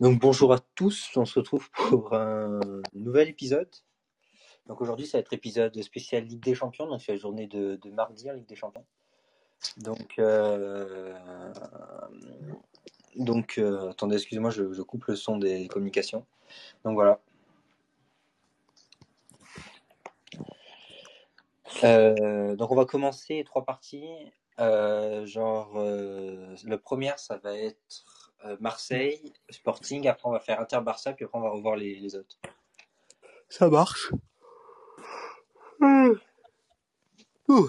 Donc bonjour à tous, on se retrouve pour un nouvel épisode. Donc aujourd'hui ça va être épisode spécial Ligue des Champions, donc c'est la journée de, mardi en Ligue des Champions. Donc, euh, donc euh, attendez, excusez-moi, je, coupe le son des communications. Donc voilà. Euh, donc on va commencer trois parties. Genre, le premier, ça va être Marseille, Sporting. Après, on va faire Inter-Barça, puis après, on va revoir les, les autres. Ça marche. Mmh. Ouh.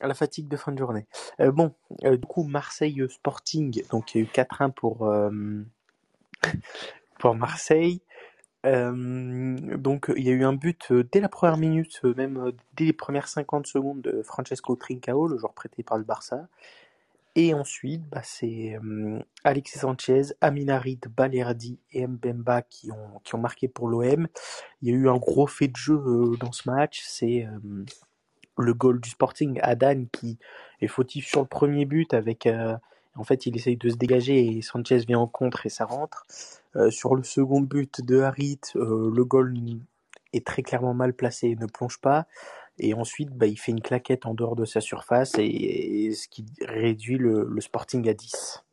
À la fatigue de fin de journée. Euh, bon, euh, du coup, Marseille euh, Sporting, donc il y a eu 4-1 pour, euh, pour Marseille. Euh, donc il y a eu un but euh, dès la première minute, euh, même euh, dès les premières 50 secondes de Francesco Trincao, le joueur prêté par le Barça. Et ensuite, bah, c'est euh, Alexis Sanchez, Aminarid, Balerdi et Mbemba qui ont, qui ont marqué pour l'OM. Il y a eu un gros fait de jeu euh, dans ce match. C'est euh, le goal du Sporting, Adan, qui est fautif sur le premier but avec... euh, en fait, il essaye de se dégager et Sanchez vient en contre et ça rentre. Euh, sur le second but de Harit, euh, le goal est très clairement mal placé et ne plonge pas. Et ensuite, bah, il fait une claquette en dehors de sa surface et, et ce qui réduit le, le Sporting à 10.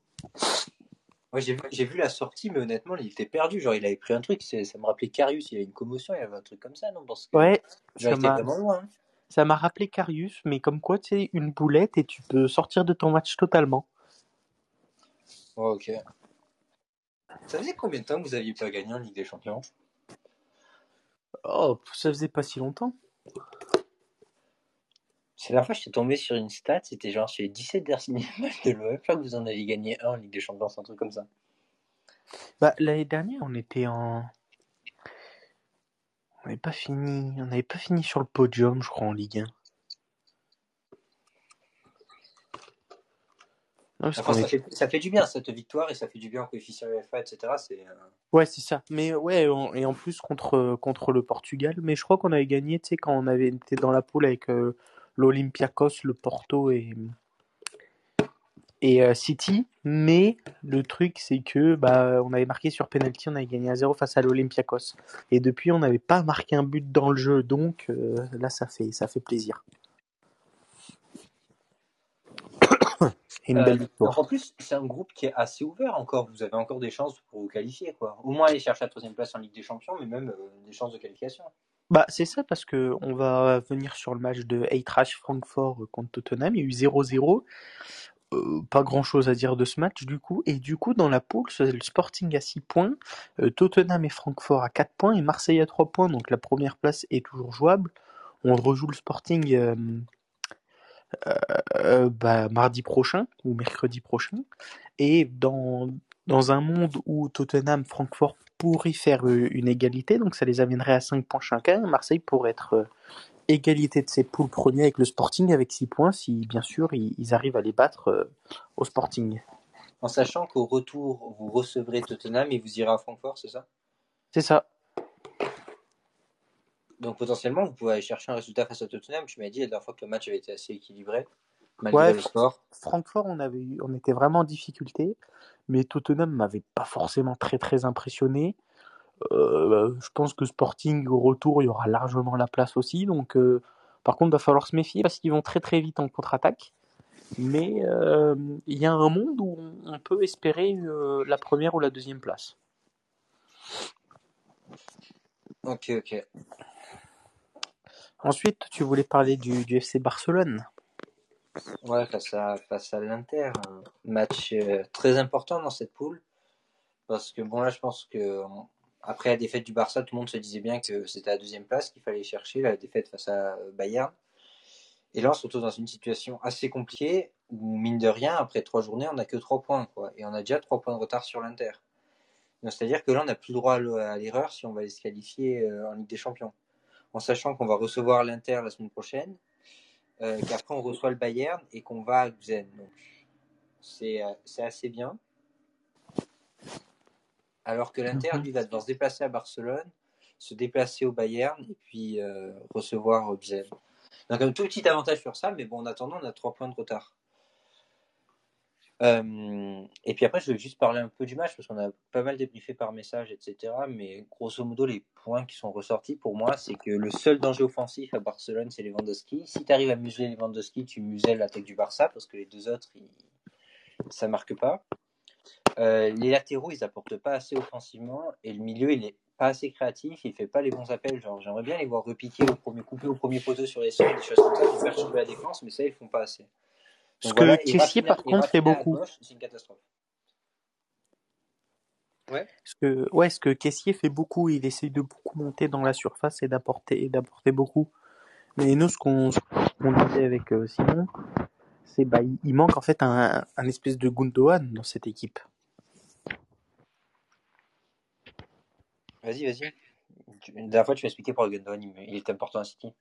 Ouais, j'ai vu, la sortie, mais honnêtement, il était perdu. Genre, il avait pris un truc. Ça me rappelait Carius, il y avait une commotion, il y avait un truc comme ça, non Ouais, genre, ça m'a hein. ça m'a rappelé Karius, mais comme quoi, tu sais, une boulette et tu peux sortir de ton match totalement. Ouais, ok. Ça faisait combien de temps que vous aviez pas gagné en Ligue des Champions? Oh, ça faisait pas si longtemps. C'est la dernière fois que j'étais tombé sur une stat, c'était genre sur les 17 derniers matchs de l'OM, que vous en avez gagné un en Ligue des Champions, un truc comme ça. Bah, l'année dernière, on était en... On n'avait pas fini, on n'avait pas fini sur le podium, je crois, en Ligue 1. Non, parce Enfin, qu'on ça, est... fait, ça fait du bien cette victoire et ça fait du bien en coefficient UEFA, etc. C'est, euh, Ouais, c'est ça. Mais ouais, on- et en plus contre, contre le Portugal. Mais je crois qu'on avait gagné, tu sais, quand on avait été dans la poule avec euh, l'Olympiakos, le Porto et, et euh, City. Mais le truc, c'est que bah, on avait marqué sur penalty, on avait gagné à 0 face à l'Olympiakos. Et depuis, on n'avait pas marqué un but dans le jeu. Donc euh, là, ça fait, ça fait plaisir. Et une Euh, belle en plus, c'est un groupe qui est assez ouvert encore. Vous avez encore des chances pour vous qualifier, quoi. Au moins aller chercher la troisième place en Ligue des Champions, mais même des chances de qualification. Bah, c'est ça parce que on va venir sur le match de Eintracht Francfort contre Tottenham. Il y a eu 0-0. Euh, pas grand chose à dire de ce match du coup. Et du coup, dans la poule, c'est le Sporting à 6 points, euh, Tottenham et Francfort à 4 points et Marseille à 3 points. Donc la première place est toujours jouable. On rejoue le Sporting euh, euh, bah, mardi prochain ou mercredi prochain. Et dans, dans un monde où Tottenham, Francfort pourraient faire euh, une égalité, donc ça les amènerait à 5 points chacun. Marseille pourrait être euh, égalité de ses poules premiers avec le Sporting avec 6 points si bien sûr ils, ils arrivent à les battre euh, au Sporting. En sachant qu'au retour, vous recevrez Tottenham et vous irez à Francfort, c'est ça? C'est ça. Donc potentiellement, vous pouvez aller chercher un résultat face à Tottenham. Tu m'as dit la dernière fois que le match avait été assez équilibré, malgré Ouais, le score. Francfort, on avait eu- on était vraiment en difficulté, mais Tottenham m'avait pas forcément très très impressionné. Euh, je pense que Sporting au retour, il y aura largement la place aussi. Donc, euh, par contre, il va falloir se méfier parce qu'ils vont très très vite en contre-attaque. Mais euh, il y a un monde où on, peut espérer la première ou la deuxième place. Ok, ok. Ensuite, tu voulais parler du, du FC Barcelone. Ouais, face à, face à l'Inter. Un match euh, très important dans cette poule. Parce que bon, là, je pense que après la défaite du Barça, tout le monde se disait bien que c'était la deuxième place qu'il fallait chercher, la défaite face à euh, Bayern. Et là, on se retrouve dans une situation assez compliquée où, mine de rien, après trois journées, on n'a que trois points. Quoi. Et on a déjà trois points de retard sur l'Inter. C'est-à-dire que là, on n'a plus droit à l'erreur si on va aller se qualifier euh, en Ligue des Champions. En sachant qu'on va recevoir l'Inter la semaine prochaine, euh, qu'après on reçoit le Bayern et qu'on va à Gzen. Donc c'est euh, c'est assez bien. Alors que l'Inter, Mhm. lui, va devoir se déplacer à Barcelone, se déplacer au Bayern et puis euh, recevoir Gzen. Donc un tout petit avantage sur ça, mais bon, en attendant, on a trois points de retard. Et puis après, je vais juste parler un peu du match parce qu'on a pas mal débriefé par message, etc. Mais grosso modo, les points qui sont ressortis pour moi, c'est que le seul danger offensif à Barcelone, c'est Lewandowski. Si tu arrives à museler Lewandowski, tu muselles l'attaque du Barça parce que les deux autres, ça marque pas. Euh, les latéraux, ils apportent pas assez offensivement et le milieu, il est pas assez créatif, il fait pas les bons appels. Genre, j'aimerais bien les voir repiquer au premier coupé, au premier poteau sur les centres, des choses comme ça, pour faire tomber la défense, mais ça, ils font pas assez. Ce que Kessier, par contre, fait beaucoup. C'est une catastrophe. Ouais. Ce que, ouais, ce que Caissier fait beaucoup, il essaye de beaucoup monter dans la surface et d'apporter, d'apporter beaucoup. Mais nous, ce qu'on, disait avec euh, Simon, c'est bah, il, manque en fait un, un espèce de Gundogan dans cette équipe. Vas-y, vas-y. La dernière fois, tu m'as expliqué pour le Gundogan, il est important à City.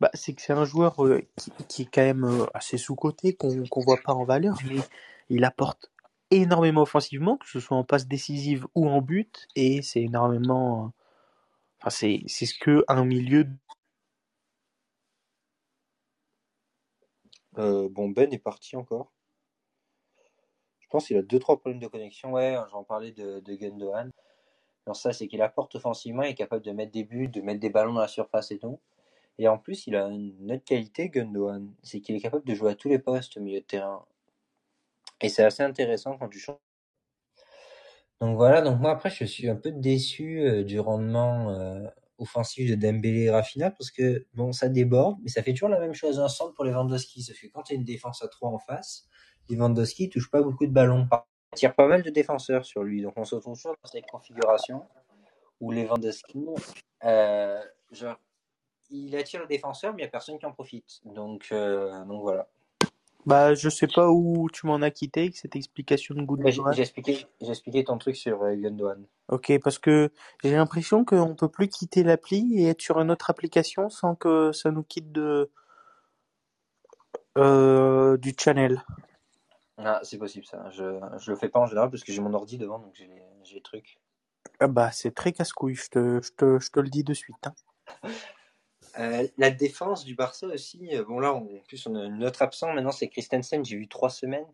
Bah, c'est que c'est un joueur euh, qui, est quand même euh, assez sous-coté, qu'on qu'on voit pas en valeur, mais il apporte énormément offensivement, que ce soit en passe décisive ou en but, et c'est énormément. Euh, enfin, c'est c'est ce que un milieu. bon, Ben est parti encore. Je pense qu'il a deux trois problèmes de connexion. Ouais, j'en parlais de, de Gundogan. Alors ça, c'est qu'il apporte offensivement, il est capable de mettre des buts, de mettre des ballons dans la surface et tout. Et en plus, il a une autre qualité, Gundogan, c'est qu'il est capable de jouer à tous les postes au milieu de terrain. Et c'est assez intéressant quand tu changes. Donc voilà, donc moi après je suis un peu déçu euh, du rendement euh, offensif de Dembélé et Rafinha parce que bon ça déborde, mais ça fait toujours la même chose ensemble pour les Lewandowski. Ça fait quand tu as une défense à 3 en face, Lewandowski touche pas beaucoup de ballons. Il tire pas mal de défenseurs sur lui, donc on se retrouve toujours dans cette configuration où Lewandowski, euh, genre, il attire le défenseur, mais il n'y a personne qui en profite. Donc, euh, donc voilà. Bah, je sais pas où tu m'en as quitté avec cette explication de Gundogan. J'ai expliqué, expliqué ton truc sur euh, Gundogan. Ok, parce que j'ai l'impression qu'on peut plus quitter l'appli et être sur une autre application sans que ça nous quitte de euh, du channel. Ah, c'est possible ça. Je, je le fais pas en général parce que j'ai mon ordi devant, donc j'ai les trucs. Ah bah, c'est très casse-couille, je te, je, te, je te le dis de suite. Hein. Euh, la défense du Barça aussi, euh, bon là en plus on a une autre absent maintenant c'est Christensen, j'ai vu trois semaines.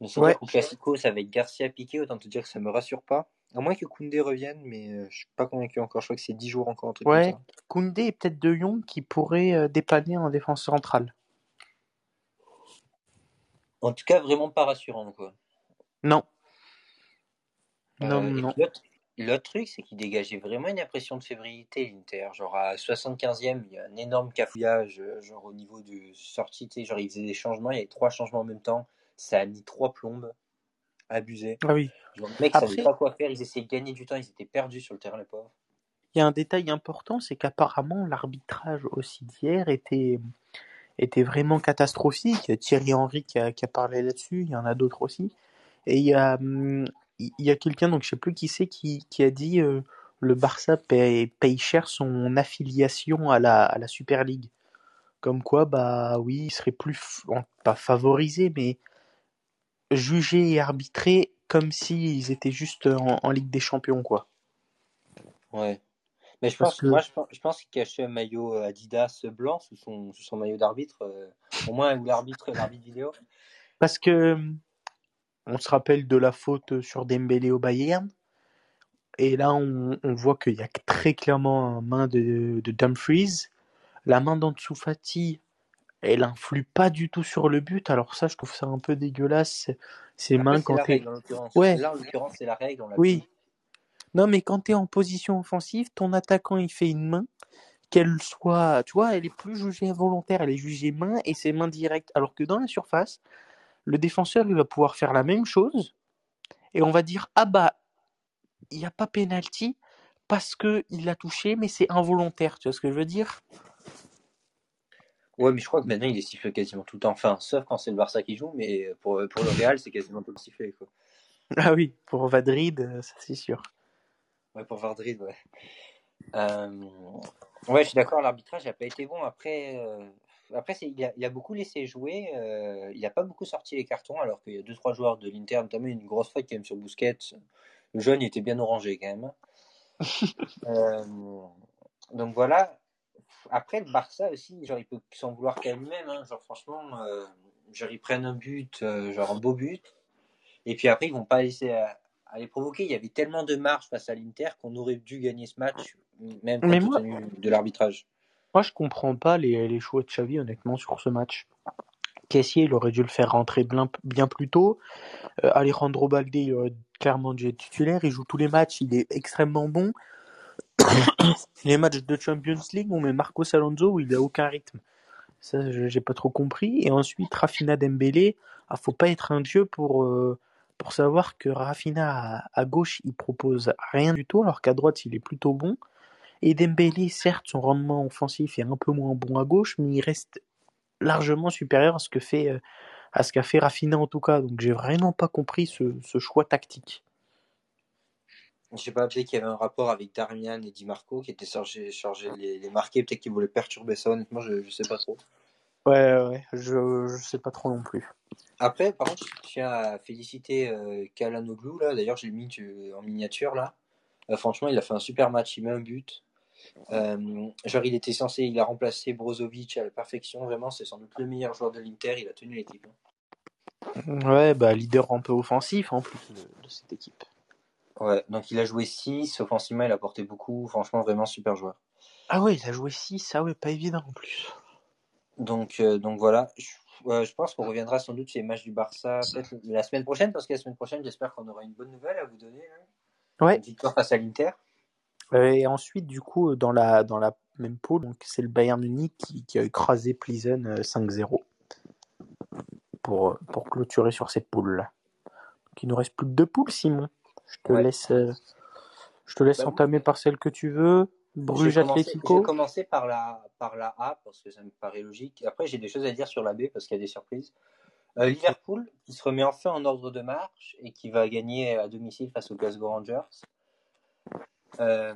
Mais c'est ouais. Classico ça va être Garcia Piqué, autant te dire que ça me rassure pas. À moins que Koundé revienne, mais euh, je suis pas convaincu encore, je crois que c'est 10 jours encore. Un truc ouais, Koundé et peut-être De Jong qui pourrait dépanner en défense centrale. En tout cas vraiment pas rassurant quoi. Non. non, non. L'autre truc, c'est qu'il dégageait vraiment une impression de fébrilité, l'Inter. Genre à 75e, il y a un énorme cafouillage, euh, genre au niveau du sortie, tu sais, genre ils faisaient des changements, il y avait trois changements en même temps, ça a mis trois plombes, abusé. Ah oui. Genre, le mec savait pas quoi faire, ils essayaient de gagner du temps, ils étaient perdus sur le terrain, les pauvres. Il y a un détail important, c'est qu'apparemment l'arbitrage aussi d'hier était, était vraiment catastrophique. Thierry Henry qui a, qui a parlé là-dessus, il y en a d'autres aussi. Et il y a, hum, il y a quelqu'un, donc je sais plus qui c'est, qui, qui a dit euh, le Barça paye, paye, cher son affiliation à la, à la Super League. Comme quoi, bah oui, il serait plus, pas favorisé, mais jugé et arbitré comme s'ils étaient juste en, en, Ligue des Champions, quoi. Ouais. Mais je pense, que... moi, je pense, je pense qu'il cachait un maillot Adidas blanc sous son, sous son maillot d'arbitre, euh, au moins où l'arbitre, l'arbitre vidéo. Parce que on se rappelle de la faute sur Dembélé au Bayern. Et là, on, on voit qu'il y a très clairement une main de, de Dumfries. La main d'Ansu Fati, elle influe pas du tout sur le but. Alors ça, je trouve ça un peu dégueulasse. Ces mains quand t'es... Ouais. Là, en l'occurrence, c'est la règle. oui. Non, mais quand t'es en position offensive, ton attaquant, il fait une main, qu'elle soit... Tu vois, elle est plus jugée involontaire, elle est jugée main et c'est main directe. Alors que dans la surface, le défenseur il va pouvoir faire la même chose et on va dire ah bah il n'y a pas penalty parce que il l'a touché mais c'est involontaire tu vois ce que je veux dire? Ouais mais je crois que maintenant il est sifflé quasiment tout le temps. Enfin sauf quand c'est le Barça qui joue mais pour, pour le Real c'est quasiment tout le sifflé quoi. Ah oui pour Vadrid euh, ça c'est sûr. Ouais pour Vadrid ouais. Euh... ouais je suis d'accord l'arbitrage n'a pas été bon. Après euh après, il a, il a, beaucoup laissé jouer. Euh, il n'a pas beaucoup sorti les cartons, alors qu'il y a deux trois joueurs de l'Inter, notamment une grosse faute quand même sur Bousquet. Le jeune il était bien orangé quand même. euh, donc voilà. Après, le Barça aussi, genre, il peut s'en vouloir quand même. Hein. Genre, franchement, euh, genre ils prennent un but, euh, genre un beau but, et puis après ils vont pas laisser à, à les provoquer. Il y avait tellement de marge face à l'Inter qu'on aurait dû gagner ce match, même Mais compte moi- tenu de l'arbitrage. Moi, je comprends pas les, les choix de Xavi, honnêtement, sur ce match. Caissier, il aurait dû le faire rentrer bien, plus tôt. Euh, Alejandro Balde, clairement dû être titulaire. Il joue tous les matchs, il est extrêmement bon. les matchs de Champions League, on met Marcos Alonso où il a aucun rythme. Ça, je- j'ai pas trop compris. Et ensuite, Rafinha Dembélé, ah, faut pas être un dieu pour, euh, pour savoir que Rafinha à, à gauche, il propose rien du tout, alors qu'à droite, il est plutôt bon. Et Dembélé, certes, son rendement offensif est un peu moins bon à gauche, mais il reste largement supérieur à ce que fait euh, à ce qu'a fait Rafinha en tout cas. Donc j'ai vraiment pas compris ce, ce choix tactique. Je sais pas, peut-être qu'il y avait un rapport avec Darmian et Di Marco qui étaient chargés, chargés de les, les marquer, peut-être qu'ils voulaient perturber ça, honnêtement, je, je sais pas trop. Ouais, ouais, je, je sais pas trop non plus. Après, par contre, je tiens à féliciter euh, Kalanoglu, là, d'ailleurs, je l'ai mis tu- en miniature, là. Euh, franchement, il a fait un super match, il met un but. Euh, genre, il était censé, il a remplacé Brozovic à la perfection, vraiment, c'est sans doute le meilleur joueur de l'Inter, il a tenu l'équipe. hein. Ouais, bah leader un peu offensif en plus de, de cette équipe. Ouais, donc il a joué 6, offensivement, il a porté beaucoup, franchement, vraiment super joueur. Ah ouais, il a joué 6, ah ouais, pas évident en plus. Donc, euh, donc voilà, je, euh, je pense qu'on reviendra sans doute sur les matchs du Barça peut-être la semaine prochaine, parce que la semaine prochaine, j'espère qu'on aura une bonne nouvelle à vous donner. là. Ouais. Une victoire face à l'Inter. Euh, Et ensuite, du coup, dans la, dans la même poule, c'est le Bayern Munich qui, qui a écrasé Plizen euh, 5-0 pour, euh, pour clôturer sur cette poule-là. Il nous reste plus que deux poules, Simon. Je te Ouais. laisse, euh, je te laisse Bah, entamer par celle que tu veux. Bruges commencé, j'ai Atlético. commencé par la, par la A parce que ça me paraît logique. Après, j'ai des choses à dire sur la B parce qu'il y a des surprises. Euh, Liverpool qui se remet enfin en ordre de marche et qui va gagner à domicile face aux Glasgow Rangers. Euh,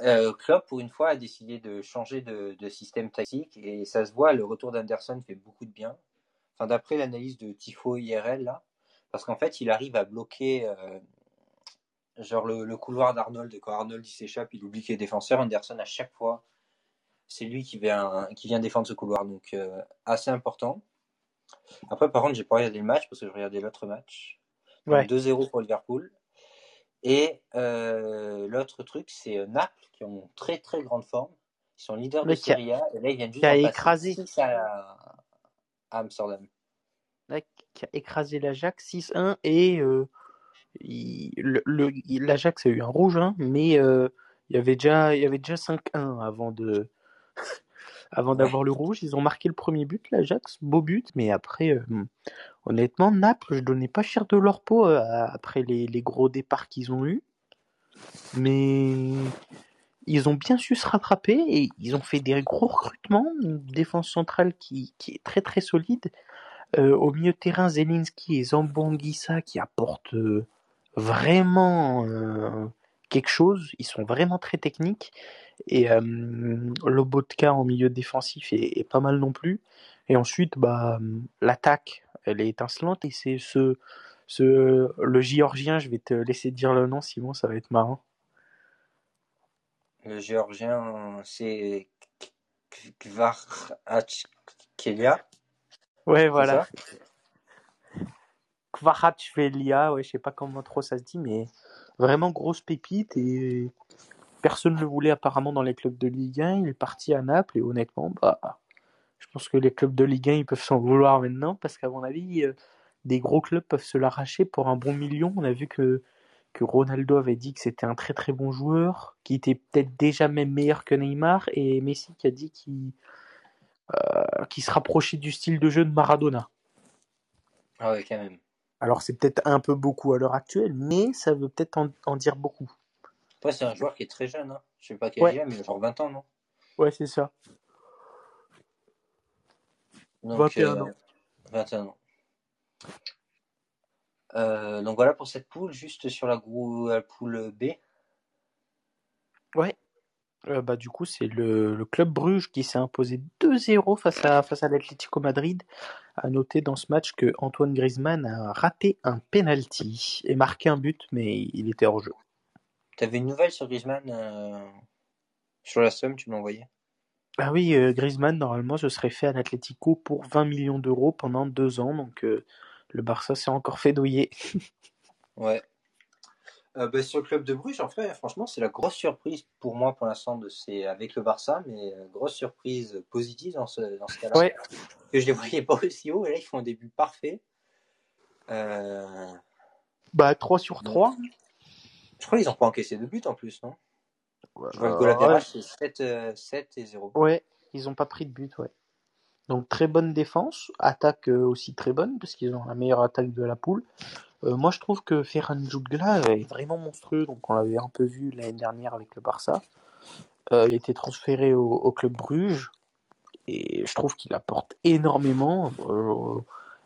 euh, Klopp, pour une fois, a décidé de changer de, de système tactique et ça se voit, le retour d'Anderson fait beaucoup de bien. Enfin, d'après l'analyse de Tifo IRL, là, parce qu'en fait, il arrive à bloquer euh, genre le, le couloir d'Arnold. Quand Arnold il s'échappe, il oublie qu'il est défenseur. Anderson, à chaque fois, c'est lui qui vient, qui vient défendre ce couloir. Donc, euh, assez important. Après, par contre, j'ai pas regardé le match parce que je regardais l'autre match. Ouais. 2-0 pour Liverpool. Et euh, l'autre truc, c'est euh, Naples qui ont très très grande forme. Ils sont leaders de Mais Serie A. Et là, ils viennent juste qui a écrasé. 6 à, à Amsterdam. Qui a écrasé l'Ajax 6-1 et euh, l'Ajax a eu un rouge, hein, mais euh, il y avait déjà, il y avait déjà 5-1 avant de, avant Ouais. d'avoir le rouge. Ils ont marqué le premier but, l'Ajax, beau but, mais après, euh, honnêtement, Naples, je donnais pas cher de leur peau euh, après les, les gros départs qu'ils ont eus, mais ils ont bien su se rattraper et ils ont fait des gros recrutements, une défense centrale qui, qui est très très solide. Euh, au milieu de terrain, Zelinski et Zambonguissa qui apportent vraiment quelque chose. Ils sont vraiment très techniques. Et euh, Lobotka en milieu défensif est, est pas mal non plus. Et ensuite, bah, l'attaque, elle est étincelante. Et c'est ce, ce, le Géorgien, je vais te laisser dire le nom, Simon, ça va être marrant. Le géorgien, c'est Kvaratskhelia. Ouais, voilà. ça? Kvaratskhelia, ouais, je sais pas comment trop ça se dit, mais vraiment grosse pépite et personne ne le voulait apparemment dans les clubs de Ligue 1. Il est parti à Naples et honnêtement, bah, je pense que les clubs de Ligue 1 ils peuvent s'en vouloir maintenant parce qu'à mon avis, euh, des gros clubs peuvent se l'arracher pour un bon million. On a vu que Ronaldo avait dit que c'était un très très bon joueur, qui était peut-être déjà même meilleur que Neymar, et Messi qui a dit qu'il euh, se rapprochait du style de jeu de Maradona. Ah ouais, quand même. Alors c'est peut-être un peu beaucoup à l'heure actuelle, mais ça veut peut-être en, en dire beaucoup. Après, c'est un joueur qui est très jeune. Hein. Je sais pas quel Ouais. âge il a, mais il a genre 20 ans, non? Ouais, c'est ça. Donc, 21 ans. 21 ans. Euh, donc voilà pour cette poule, juste sur la, grou- la poule B. Ouais. Euh, bah, du coup, c'est le, le club Bruges qui s'est imposé 2-0 face à, face à l'Atlético Madrid. À noter dans ce match que Antoine Griezmann a raté un penalty et marqué un but, mais il était hors jeu. T'avais une nouvelle sur Griezmann euh, sur la somme, tu me l'as envoyé. Bah oui, euh, Griezmann, normalement, ce serait fait à l'Atlético pour 20 millions d'euros pendant deux ans. Donc, euh, le Barça s'est encore fait douiller. Ouais. Euh, bah, sur le club de Bruges, en fait, franchement, c'est la grosse surprise pour moi pour l'instant de c'est avec le Barça, mais euh, grosse surprise positive dans ce, dans ce cas-là. Ouais. Que je les voyais pas aussi haut et là ils font un début parfait. Euh, Bah, 3 sur 3. je crois qu'ils n'ont pas encaissé de but en plus, non? Je vois le Euh, goal average, ouais. c'est 7, euh, 7 et 0. Ouais, ils ont pas pris de but, ouais. Donc très bonne défense, attaque euh, aussi très bonne parce qu'ils ont la meilleure attaque de la poule. Euh, moi je trouve que Ferran Jutgla est vraiment monstrueux, donc on l'avait un peu vu l'année dernière avec le Barça. Euh, il a été transféré au, au club Bruges et je trouve qu'il apporte énormément. Euh,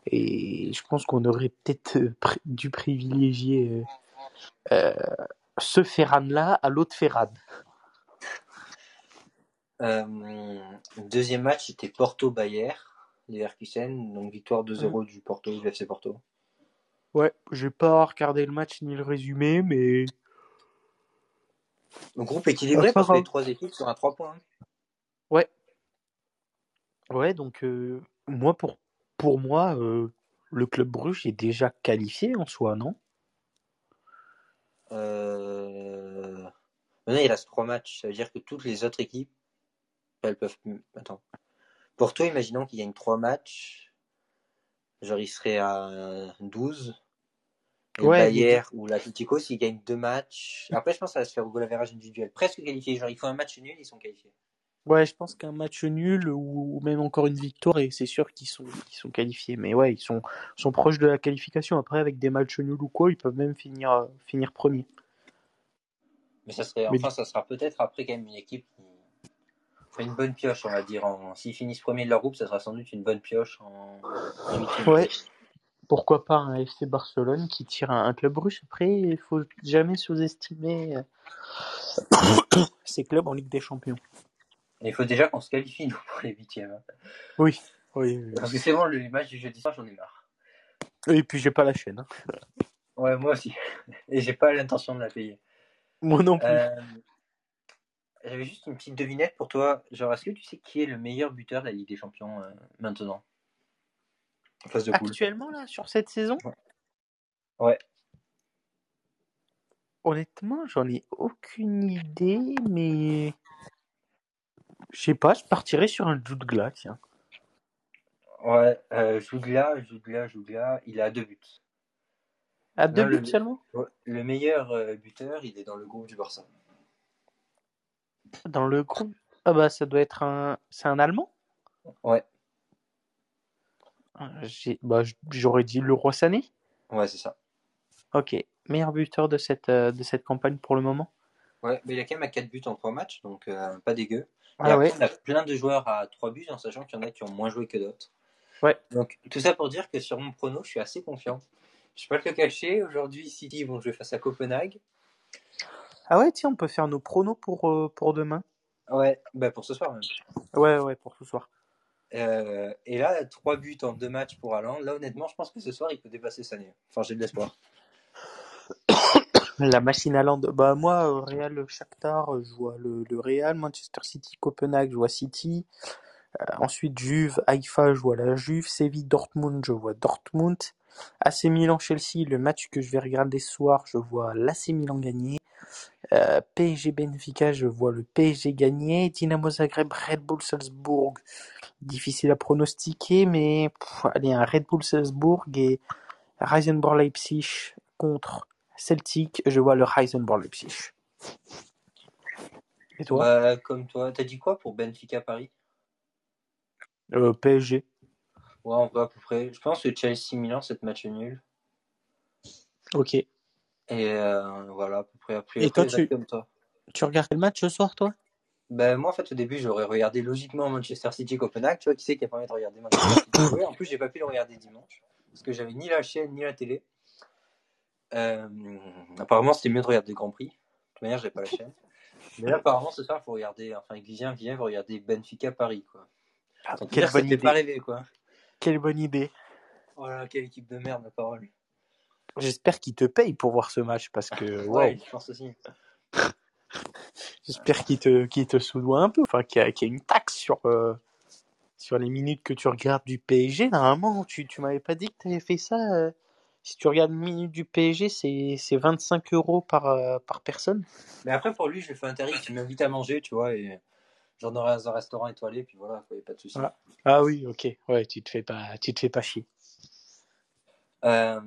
et je pense qu'on aurait peut-être euh, dû privilégier ce Ferran-là à l'autre Ferran. Deuxième match, c'était Porto-Bayer, Leverkusen, donc victoire 2-0 du Porto, du FC Porto. Ouais, j'ai pas regardé le match ni le résumé, mais Le groupe équilibré parce que les trois équipes sont à 3 points. Ouais. Ouais, donc euh, moi pour pour moi euh, le club Bruges est déjà qualifié en soi, non? Euh... Maintenant, il reste 3 matchs, ça veut dire que toutes les autres équipes, elles peuvent... Attends. Porto, imaginons qu'il gagne 3 matchs, genre il serait à 12. Et Ouais, Bayer ou l'Atlético, s'ils gagnent 2 matchs... Après, je pense que ça va se faire au goal average individuel. Presque qualifié, genre il faut un match nul, ils sont qualifiés. Ouais, je pense qu'un match nul ou, même encore une victoire et c'est sûr qu'ils sont qualifiés. Mais ouais, ils sont sont proches de la qualification. Après avec des matchs nuls ou quoi, ils peuvent même finir finir premier. Mais ça serait, Mais enfin, ça sera peut-être après quand même une équipe qui fait une bonne pioche, on va dire. En... S'ils finissent premier de leur groupe, ça sera sans doute une bonne pioche en. Ouais. Pourquoi pas un FC Barcelone qui tire un, un club russe? Après, il faut jamais sous-estimer euh, ces clubs en Ligue des Champions. Il faut déjà qu'on se qualifie, nous, pour les huitièmes. Oui. Oui. oui. Parce que c'est bon, le match du jeudi soir, j'en ai marre. Et puis j'ai pas la chaîne. hein. Ouais, moi aussi. Et j'ai pas l'intention de la payer. Moi non plus. Euh, J'avais juste une petite devinette pour toi. Genre, est-ce que tu sais qui est le meilleur buteur de la Ligue des Champions euh, maintenant? En phase de poule. Actuellement là, sur cette saison Ouais. Honnêtement, j'en ai aucune idée, mais je sais pas, je partirais sur un Jude Glas, tiens. Ouais, euh, Jougla, Jougla, Jougla, il a deux buts. À deux Non, le- buts seulement? Ouais, Le meilleur euh, buteur, il est dans le groupe du Barça. Dans le groupe? Ah bah ça doit être un. C'est un Allemand? Ouais, Ah, bah, j- J'aurais dit le Roi Sané. ouais, c'est ça. Ok. Meilleur buteur de cette, euh, de cette campagne pour le moment. Ouais, mais il a quand même à 4 buts en 3 matchs, donc euh, pas dégueu. Ah après, ouais. on a plein de joueurs à 3 buts, en sachant qu'il y en a qui ont moins joué que d'autres. Ouais. Donc, tout ça pour dire que sur mon prono, je suis assez confiant. Je peux pas le cacher, aujourd'hui, City vont jouer face à Copenhague. Ah ouais, tiens, on peut faire nos pronos pour, euh, pour demain. Ouais, bah pour ce soir même. Ouais, ouais, pour ce soir. Euh, et là, 3 buts en 2 matchs pour Haaland. Là, honnêtement, je pense que ce soir, il peut dépasser Sané. Enfin, j'ai de l'espoir. La machine à. Bah moi, euh, Real Shakhtar, euh, je vois le, le Real, Manchester City, Copenhague, je vois City. Ensuite Juve, Haïfa, je vois la Juve. Séville, Dortmund, je vois Dortmund. AC Milan, Chelsea, le match que je vais regarder ce soir, je vois l'AC Milan gagner. Euh, PSG Benfica, je vois le PSG gagner. Dynamo Zagreb, Red Bull Salzbourg. Difficile à pronostiquer, mais pff, allez, un Red Bull Salzbourg et Reisenborg Leipzig contre Celtic, je vois le Heisenberg Leipzig. Et toi? Bah, comme toi, t'as dit quoi pour Benfica Paris? Euh, PSG. Ouais, on va à peu près. Je pense que Chelsea-Milan, cette match nul. Ok. Et euh, voilà, à peu près. Après, Et toi, tu- comme toi. Tu regardes le match ce soir, toi? Ben, moi, en fait, au début, j'aurais regardé logiquement Manchester City-Copenhague. Tu vois, qui c'est qui a permis de regarder Manchester City jouer En plus, j'ai pas pu le regarder dimanche. Parce que j'avais ni la chaîne, ni la télé. Euh, apparemment, c'était mieux de regarder le Grand Prix. De toute manière, j'ai pas la chaîne. Mais là, apparemment, ce soir, il faut regarder. Enfin, Vivien vient, faut regarder Benfica-Paris, quoi. Donc, Quelle bonne idée. pas rêver, quoi. Quelle bonne idée. Voilà, quelle équipe de merde, la parole. J'espère qu'il te paye pour voir ce match parce que Ouais, je pense aussi. J'espère qu'il te, qu'il te soudoie un peu. Enfin, qu'il y, y a une taxe sur, euh, sur les minutes que tu regardes du PSG. Normalement, tu, tu m'avais pas dit que tu avais fait ça. euh, si tu regardes une minute du PSG, c'est, c'est 25 euros par, euh, par personne. Mais après, pour lui, je lui fais un tarif. Il m'invite à manger, tu vois, et j'en aurai dans un restaurant étoilé, puis voilà, il n'y a pas de souci. Ah. Ah oui, ok. Ouais, tu te fais pas, tu te fais pas chier. Euh,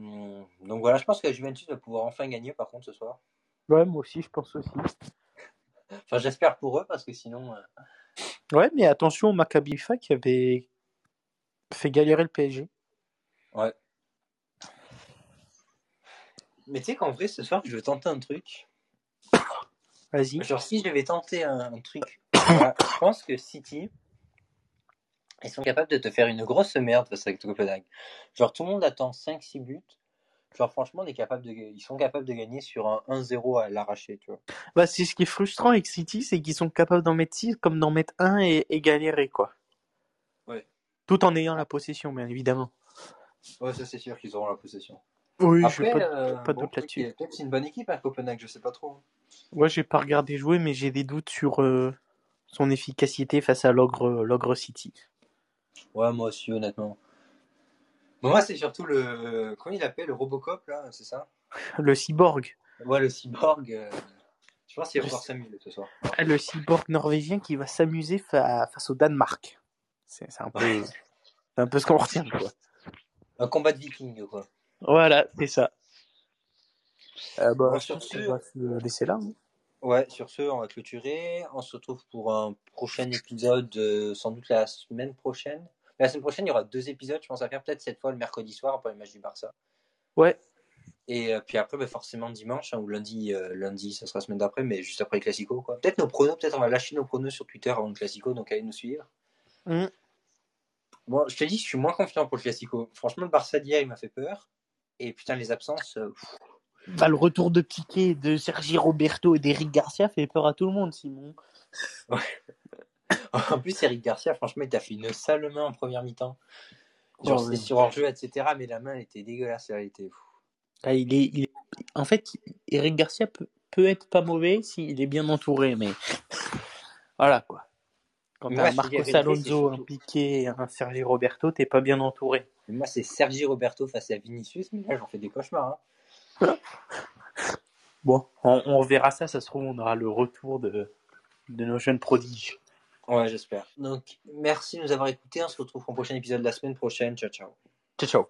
donc voilà, je pense que la Juventus va pouvoir enfin gagner, par contre, ce soir. Ouais, moi aussi, je pense aussi. Enfin, j'espère pour eux, parce que sinon. euh, Ouais, mais attention au Maccabi Haifa qui avait fait galérer le PSG. Ouais. Mais tu sais qu'en vrai, ce soir, je vais tenter un truc. Vas-y. Genre, si je vais tenter un, un truc, voilà, je pense que City, ils sont capables de te faire une grosse merde face à Copenhague. Genre, tout le monde attend 5-6 buts. Genre, franchement, on est capable de, ils sont capables de gagner sur un 1-0 à l'arraché, tu vois. Bah, c'est ce qui est frustrant avec City, c'est qu'ils sont capables d'en mettre 6 comme d'en mettre un et, et galérer, quoi. Ouais. Tout en ayant la possession, bien évidemment. Ouais, ça, c'est sûr qu'ils auront la possession. Oui, Après, j'ai pas, euh, pas de bon, doute là-dessus. peut-être c'est une bonne équipe à Copenhague, je sais pas trop. Ouais, j'ai pas regardé jouer, mais j'ai des doutes sur euh, son efficacité face à l'ogre City. Ouais, moi aussi, honnêtement. Bon, moi, c'est surtout le. Comment il appelle Le Robocop, là, c'est ça? Le cyborg. Ouais, le cyborg. euh, Je pense qu'il va pouvoir s'amuser ce soir. Ah, Le cyborg norvégien qui va s'amuser fa- face au Danemark. C'est c'est un peu, c'est un peu ce qu'on retient, quoi. Un combat de viking, quoi. Voilà, c'est ça. Euh, bah, Bon, je sur pense ce- qu'on va se laisser là. hein. Ouais, sur ce, on va clôturer. On se retrouve pour un prochain épisode, euh, sans doute la semaine prochaine. La semaine prochaine, il y aura deux épisodes. Je pense à faire peut-être cette fois le mercredi soir après le match du Barça. Ouais, Et euh, puis après, bah, forcément dimanche hein, ou lundi, euh, lundi, ça sera la semaine d'après, mais juste après le Classico. quoi. Peut-être nos pronos, peut-être on va lâcher nos pronos sur Twitter avant le Classico, donc allez nous suivre. Mhm. Bon, je te dis, je suis moins confiant pour le Classico. Franchement, le Barça d'hier, il m'a fait peur. Et putain, les absences, pff, Bah, le retour de Piqué, de Sergi Roberto et d'Eric Garcia fait peur à tout le monde, Simon. En plus, Eric Garcia, franchement, il t'a fait une sale main en première mi-temps. Genre, Oh, sur hors-jeu, etc. Mais la main, elle était dégueulasse. Elle était... Ah, il est, il est- En fait, Eric Garcia peut, peut être pas mauvais s'il est bien entouré, mais voilà quoi. Quand t'as Marcos Alonso, un Piqué et un Sergi Roberto, t'es pas bien entouré. Moi, c'est Sergi Roberto face à Vinicius. Mais là, j'en fais des cauchemars. hein. Bon, on, on reverra ça, ça se trouve, on aura le retour de, de nos jeunes prodiges. Ouais, j'espère. Donc, merci de nous avoir écoutés. On se retrouve pour un prochain épisode la semaine prochaine. Ciao, ciao. Ciao, ciao.